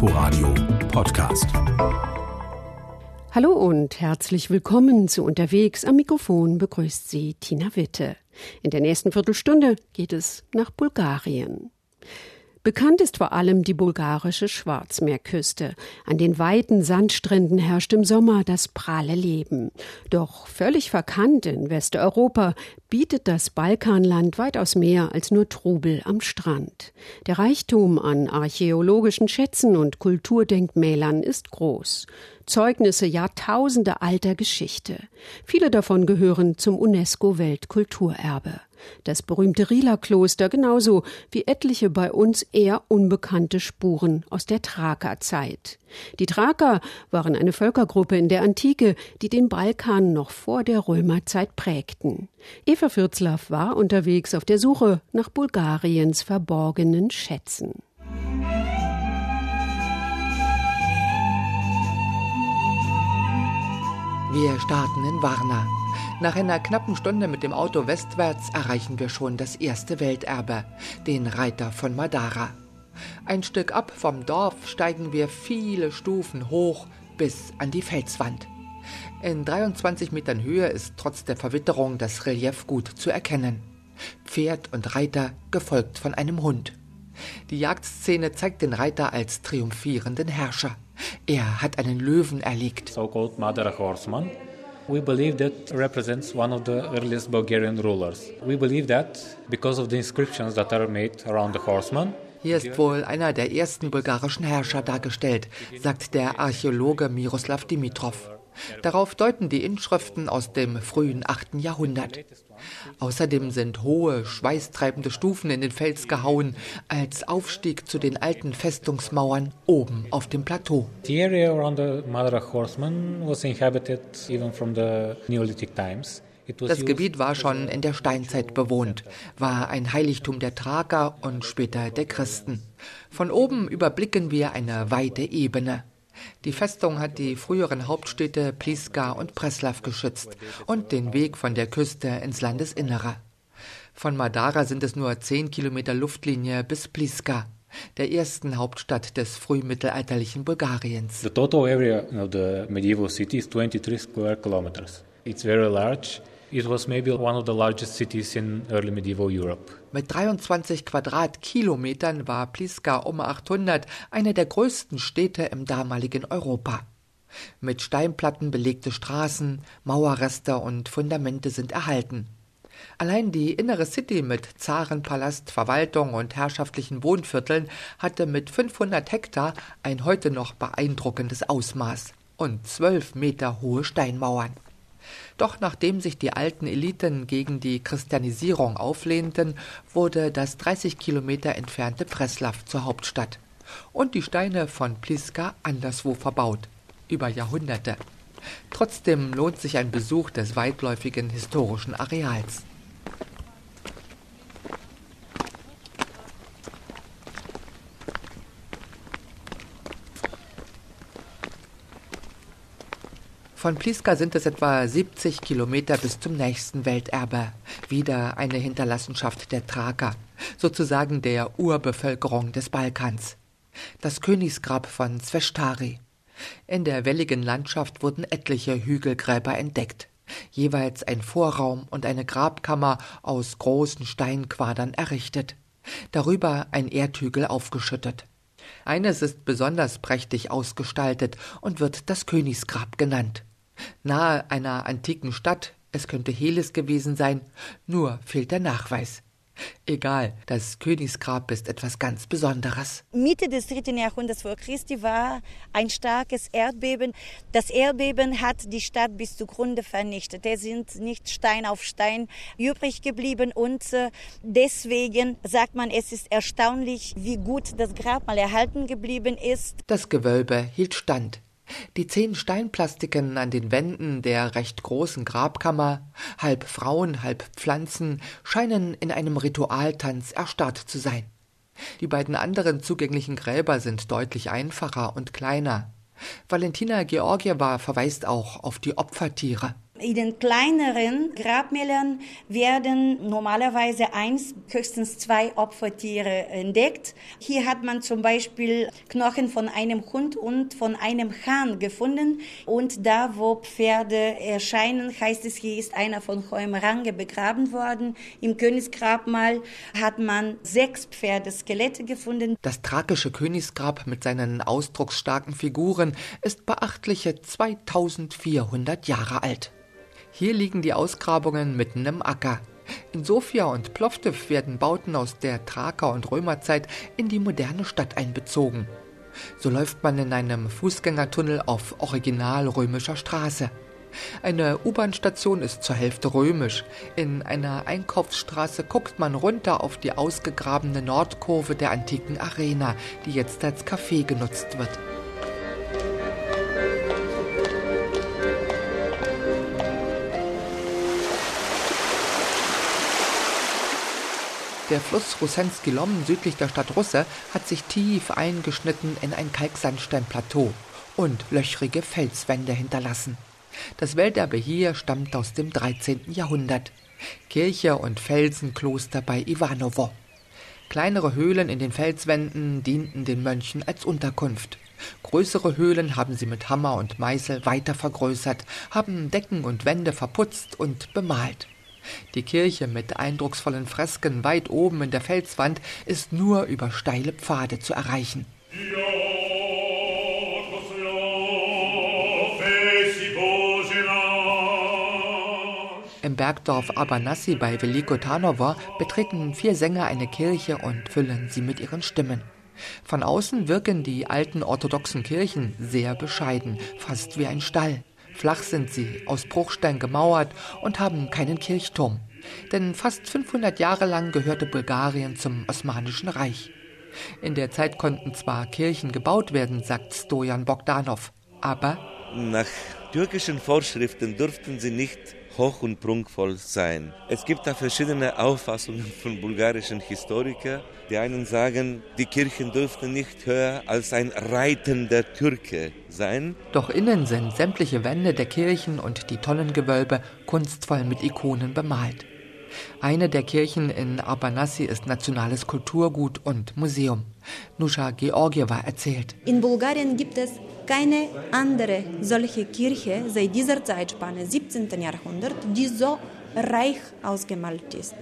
Inforadio Podcast. Hallo und herzlich willkommen zu Unterwegs. Am Mikrofon begrüßt Sie Tina Witte. In der nächsten Viertelstunde geht es nach Bulgarien. Bekannt ist vor allem die bulgarische Schwarzmeerküste. An den weiten Sandstränden herrscht im Sommer das pralle Leben. Doch völlig verkannt in Westeuropa bietet das Balkanland weitaus mehr als nur Trubel am Strand. Der Reichtum an archäologischen Schätzen und Kulturdenkmälern ist groß. Zeugnisse Jahrtausende alter Geschichte. Viele davon gehören zum UNESCO-Weltkulturerbe. Das berühmte Rila-Kloster genauso wie etliche bei uns eher unbekannte Spuren aus der Thrakerzeit. Die Thraker waren eine Völkergruppe in der Antike, die den Balkan noch vor der Römerzeit prägten. Eva Fürzlaff war unterwegs auf der Suche nach Bulgariens verborgenen Schätzen. Wir starten in Varna. Nach einer knappen Stunde mit dem Auto westwärts erreichen wir schon das erste Welterbe, den Reiter von Madara. Ein Stück ab vom Dorf steigen wir viele Stufen hoch bis an die Felswand. In 23 Metern Höhe ist trotz der Verwitterung das Relief gut zu erkennen. Pferd und Reiter gefolgt von einem Hund. Die Jagdszene zeigt den Reiter als triumphierenden Herrscher. Er hat einen Löwen erlegt. So-called Madara Horseman We believe that represents one of the earliest Bulgarian rulers. We believe that because of the inscriptions that are made around the horseman, hier ist wohl einer der ersten bulgarischen Herrscher dargestellt, sagt der Archäologe Miroslav Dimitrov. Darauf deuten die Inschriften aus dem frühen 8. Jahrhundert. Außerdem sind hohe, schweißtreibende Stufen in den Fels gehauen, als Aufstieg zu den alten Festungsmauern oben auf dem Plateau. The area around the Madara Horseman was inhabited even from the Neolithic times. Das Gebiet war schon in der Steinzeit bewohnt, war ein Heiligtum der Thraker und später der Christen. Von oben überblicken wir eine weite Ebene. Die Festung hat die früheren Hauptstädte Pliska und Preslav geschützt und den Weg von der Küste ins Landesinnere. Von Madara sind es nur zehn Kilometer Luftlinie bis Pliska, der ersten Hauptstadt des frühmittelalterlichen Bulgariens. The total area of the medieval city is 23 square kilometers. It's very large. It was maybe one of the largest cities in early medieval Europe. Mit 23 Quadratkilometern war Pliska um 800 eine der größten Städte im damaligen Europa. Mit Steinplatten belegte Straßen, Mauerreste und Fundamente sind erhalten. Allein die innere City mit Zarenpalast, Verwaltung und herrschaftlichen Wohnvierteln hatte mit 500 Hektar ein heute noch beeindruckendes Ausmaß und zwölf Meter hohe Steinmauern. Doch nachdem sich die alten Eliten gegen die Christianisierung auflehnten, wurde das 30 Kilometer entfernte Preslav zur Hauptstadt und die Steine von Pliska anderswo verbaut, über Jahrhunderte. Trotzdem lohnt sich ein Besuch des weitläufigen historischen Areals. Von Pliska sind es etwa 70 Kilometer bis zum nächsten Welterbe. Wieder eine Hinterlassenschaft der Thraker, sozusagen der Urbevölkerung des Balkans. Das Königsgrab von Zvestari. In der welligen Landschaft wurden etliche Hügelgräber entdeckt. Jeweils ein Vorraum und eine Grabkammer aus großen Steinquadern errichtet. Darüber ein Erdhügel aufgeschüttet. Eines ist besonders prächtig ausgestaltet und wird das Königsgrab genannt nahe einer antiken Stadt, es könnte Helis gewesen sein, nur fehlt der Nachweis. Egal, das Königsgrab ist etwas ganz Besonderes. Mitte des dritten Jahrhunderts vor Christi war ein starkes Erdbeben. Das Erdbeben hat die Stadt bis zugrunde vernichtet. Es sind nicht Stein auf Stein übrig geblieben und äh, deswegen sagt man, es ist erstaunlich, wie gut das Grabmal erhalten geblieben ist. Das Gewölbe hielt stand. Die zehn Steinplastiken an den Wänden der recht großen Grabkammer, halb Frauen, halb Pflanzen, scheinen in einem Ritualtanz erstarrt zu sein. Die beiden anderen zugänglichen Gräber sind deutlich einfacher und kleiner. Valentina Georgieva verweist auch auf die Opfertiere. In den kleineren Grabmälern werden normalerweise eins, höchstens zwei Opfertiere entdeckt. Hier hat man zum Beispiel Knochen von einem Hund und von einem Hahn gefunden. Und da, wo Pferde erscheinen, heißt es, hier ist einer von Heumerange begraben worden. Im Königsgrabmal hat man sechs Pferdeskelette gefunden. Das thrakische Königsgrab mit seinen ausdrucksstarken Figuren ist beachtliche 2400 Jahre alt. Hier liegen die Ausgrabungen mitten im Acker. In Sofia und Plovdiv werden Bauten aus der Thraker- und Römerzeit in die moderne Stadt einbezogen. So läuft man in einem Fußgängertunnel auf original römischer Straße. Eine U-Bahn-Station ist zur Hälfte römisch. In einer Einkaufsstraße guckt man runter auf die ausgegrabene Nordkurve der antiken Arena, die jetzt als Café genutzt wird. Der Fluss Rusensky Lom südlich der Stadt Russe hat sich tief eingeschnitten in ein Kalksandsteinplateau und löchrige Felswände hinterlassen. Das Welterbe hier stammt aus dem 13. Jahrhundert. Kirche und Felsenkloster bei Ivanovo. Kleinere Höhlen in den Felswänden dienten den Mönchen als Unterkunft. Größere Höhlen haben sie mit Hammer und Meißel weiter vergrößert, haben Decken und Wände verputzt und bemalt. Die Kirche mit eindrucksvollen Fresken weit oben in der Felswand ist nur über steile Pfade zu erreichen. Im Bergdorf Abanassi bei Veliko Tarnovo betreten vier Sänger eine Kirche und füllen sie mit ihren Stimmen. Von außen wirken die alten orthodoxen Kirchen sehr bescheiden, fast wie ein Stall. Flach sind sie, aus Bruchstein gemauert und haben keinen Kirchturm. Denn fast 500 Jahre lang gehörte Bulgarien zum Osmanischen Reich. In der Zeit konnten zwar Kirchen gebaut werden, sagt Stojan Bogdanov, aber nach türkischen Vorschriften durften sie nicht hoch und prunkvoll sein. Es gibt da verschiedene Auffassungen von bulgarischen Historikern. Die einen sagen, die Kirchen dürften nicht höher als ein reitender Türke sein. Doch innen sind sämtliche Wände der Kirchen und die Tonnengewölbe kunstvoll mit Ikonen bemalt. Eine der Kirchen in Abanassi ist nationales Kulturgut und Museum. Nusha Georgieva erzählt. In Bulgarien gibt es keine andere solche Kirche seit dieser Zeitspanne, 17. Jahrhundert, die so reich ausgemalt ist.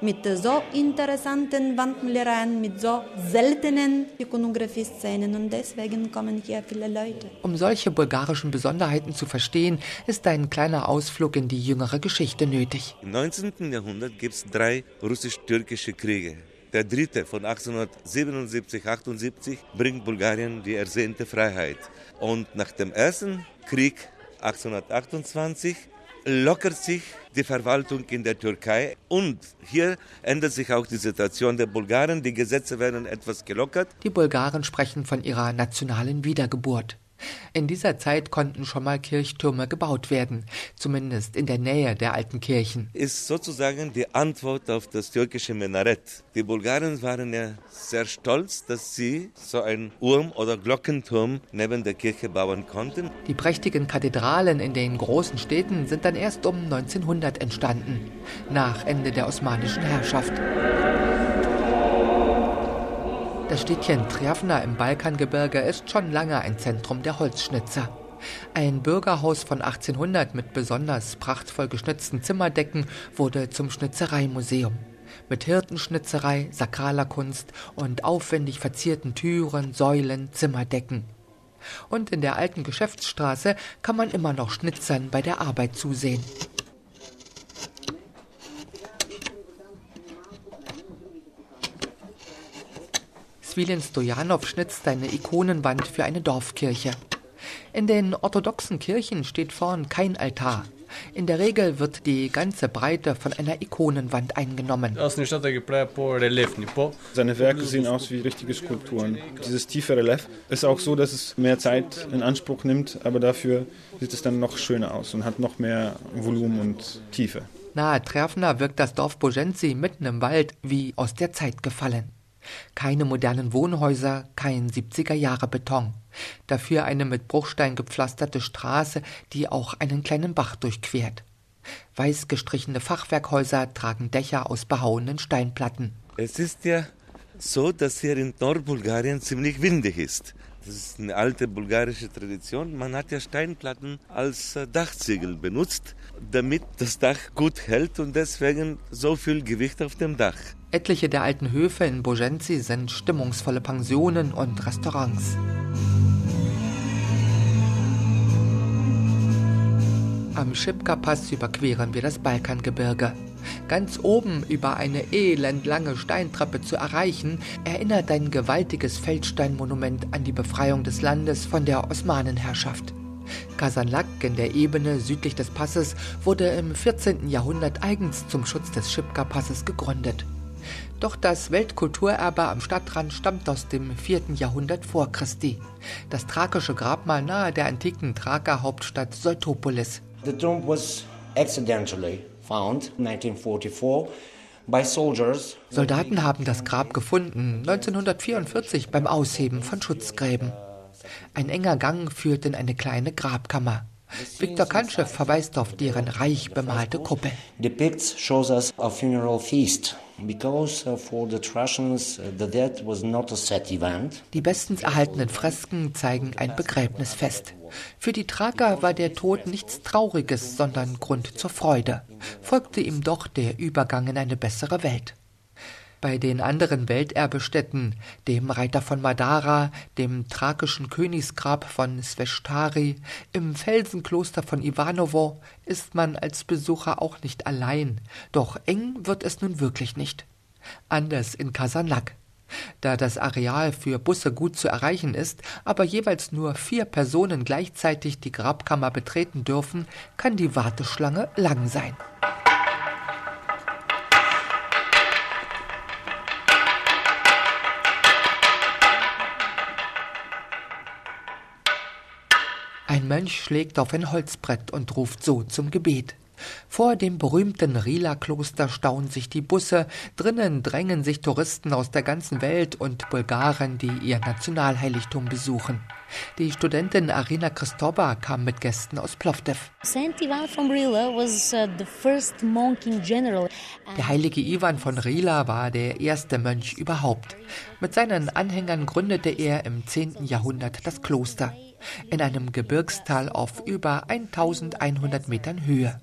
Mit so interessanten Wandmalereien, mit so seltenen Ikonografie-Szenen und deswegen kommen hier viele Leute. Um solche bulgarischen Besonderheiten zu verstehen, ist ein kleiner Ausflug in die jüngere Geschichte nötig. Im 19. Jahrhundert gibt es drei russisch-türkische Kriege. Der dritte von 1877-78 bringt Bulgarien die ersehnte Freiheit. Und nach dem ersten Krieg 1828 lockert sich die Verwaltung in der Türkei und hier ändert sich auch die Situation der Bulgaren. Die Gesetze werden etwas gelockert. Die Bulgaren sprechen von ihrer nationalen Wiedergeburt. In dieser Zeit konnten schon mal Kirchtürme gebaut werden, zumindest in der Nähe der alten Kirchen. Ist sozusagen die Antwort auf das türkische Minarett. Die Bulgaren waren ja sehr stolz, dass sie so einen Urm- oder Glockenturm neben der Kirche bauen konnten. Die prächtigen Kathedralen in den großen Städten sind dann erst um 1900 entstanden, nach Ende der osmanischen Herrschaft. Das Städtchen Trjavna im Balkangebirge ist schon lange ein Zentrum der Holzschnitzer. Ein Bürgerhaus von 1800 mit besonders prachtvoll geschnitzten Zimmerdecken wurde zum Schnitzereimuseum. Mit Hirtenschnitzerei, sakraler Kunst und aufwendig verzierten Türen, Säulen, Zimmerdecken. Und in der alten Geschäftsstraße kann man immer noch Schnitzern bei der Arbeit zusehen. Swilin Stojanov schnitzt eine Ikonenwand für eine Dorfkirche. In den orthodoxen Kirchen steht vorn kein Altar. In der Regel wird die ganze Breite von einer Ikonenwand eingenommen. Seine Werke sehen aus wie richtige Skulpturen. Dieses tiefe Relief ist auch so, dass es mehr Zeit in Anspruch nimmt, aber dafür sieht es dann noch schöner aus und hat noch mehr Volumen und Tiefe. Nahe Trefner wirkt das Dorf Bojensi mitten im Wald wie aus der Zeit gefallen. Keine modernen Wohnhäuser, kein 70er Jahre Beton. Dafür eine mit Bruchstein gepflasterte Straße, die auch einen kleinen Bach durchquert. Weiß gestrichene Fachwerkhäuser tragen Dächer aus behauenen Steinplatten. Es ist ja so, dass hier in Nordbulgarien ziemlich windig ist. Das ist eine alte bulgarische Tradition. Man hat ja Steinplatten als äh, Dachziegel benutzt, damit das Dach gut hält und deswegen so viel Gewicht auf dem Dach. Etliche der alten Höfe in Bogenzi sind stimmungsvolle Pensionen und Restaurants. Am Schipka-Pass überqueren wir das Balkangebirge. Ganz oben über eine elendlange Steintreppe zu erreichen, erinnert ein gewaltiges Feldsteinmonument an die Befreiung des Landes von der Osmanenherrschaft. Kasanlak in der Ebene südlich des Passes wurde im 14. Jahrhundert eigens zum Schutz des Schipka-Passes gegründet. Doch das Weltkulturerbe am Stadtrand stammt aus dem 4. Jahrhundert vor Christi. Das thrakische Grabmal nahe der antiken Thraker Hauptstadt Seutopolis. The tomb was accidentally found 1944 by soldiers. Soldaten haben das Grab gefunden 1944 beim Ausheben von Schutzgräben. Ein enger Gang führt in eine kleine Grabkammer. Viktor Kantschew verweist auf deren reich bemalte Kuppel. Depicts shows us a funeral feast uh, uh. Die bestens erhaltenen Fresken zeigen ein Begräbnisfest. Für die Thraker war der Tod nichts Trauriges, sondern Grund zur Freude. Folgte ihm doch der Übergang in eine bessere Welt. Bei den anderen Welterbestätten, dem Reiter von Madara, dem thrakischen Königsgrab von Sveshtari, im Felsenkloster von Ivanovo, ist man als Besucher auch nicht allein. Doch eng wird es nun wirklich nicht. Anders in Kasanak. Da das Areal für Busse gut zu erreichen ist, aber jeweils nur vier Personen gleichzeitig die Grabkammer betreten dürfen, kann die Warteschlange lang sein. Ein Mönch schlägt auf ein Holzbrett und ruft so zum Gebet. Vor dem berühmten Rila-Kloster stauen sich die Busse, drinnen drängen sich Touristen aus der ganzen Welt und Bulgaren, die ihr Nationalheiligtum besuchen. Die Studentin Arina Christoba kam mit Gästen aus Plovdiv. Uh, der heilige Ivan von Rila war der erste Mönch überhaupt. Mit seinen Anhängern gründete er im 10. Jahrhundert das Kloster in einem Gebirgstal auf über 1100 Metern Höhe.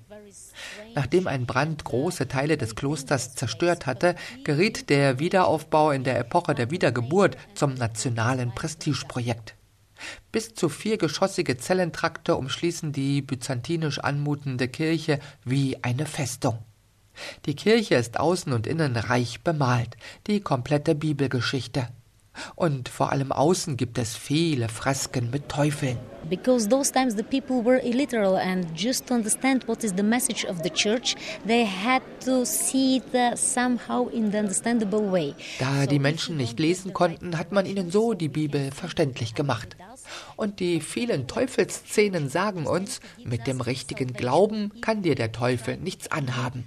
Nachdem ein Brand große Teile des Klosters zerstört hatte, geriet der Wiederaufbau in der Epoche der Wiedergeburt zum nationalen Prestigeprojekt. Bis zu viergeschossige Zellentrakte umschließen die byzantinisch anmutende Kirche wie eine Festung. Die Kirche ist außen und innen reich bemalt, die komplette Bibelgeschichte. Und vor allem außen gibt es viele Fresken mit Teufeln. Because those times the people were illiterate and just to understand what is the message of the church, they had to see it somehow in the understandable way. Da die Menschen nicht lesen konnten, hat man ihnen so die Bibel verständlich gemacht. Und die vielen Teufelsszenen sagen uns, mit dem richtigen Glauben kann dir der Teufel nichts anhaben.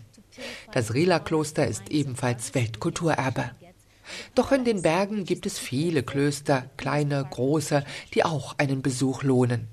Das Rila-Kloster ist ebenfalls Weltkulturerbe. Doch in den Bergen gibt es viele Klöster, kleine, große, die auch einen Besuch lohnen.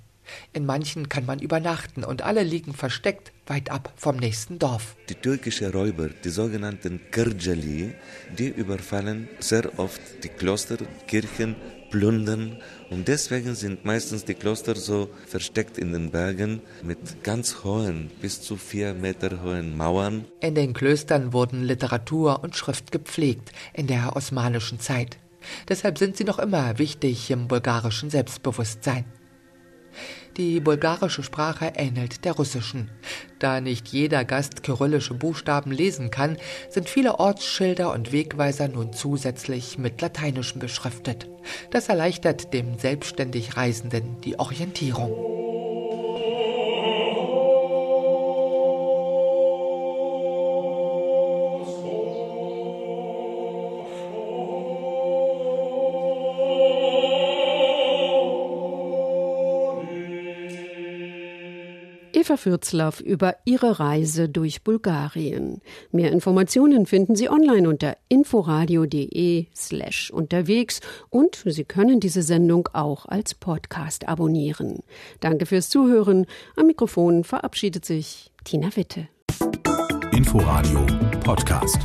In manchen kann man übernachten und alle liegen versteckt weit ab vom nächsten Dorf. Die türkischen Räuber, die sogenannten Kırcalı, die überfallen sehr oft die Kloster, Kirchen plündern. Und deswegen sind meistens die Kloster so versteckt in den Bergen mit ganz hohen, bis zu vier Meter hohen Mauern. In den Klöstern wurden Literatur und Schrift gepflegt in der osmanischen Zeit. Deshalb sind sie noch immer wichtig im bulgarischen Selbstbewusstsein. Die bulgarische Sprache ähnelt der russischen. Da nicht jeder Gast kyrillische Buchstaben lesen kann, sind viele Ortsschilder und Wegweiser nun zusätzlich mit Lateinischem beschriftet. Das erleichtert dem selbstständig Reisenden die Orientierung. Eva Fürzlaff über ihre Reise durch Bulgarien. Mehr Informationen finden Sie online unter inforadio.de slash unterwegs und Sie können diese Sendung auch als Podcast abonnieren. Danke fürs Zuhören. Am Mikrofon verabschiedet sich Tina Witte. Inforadio Podcast.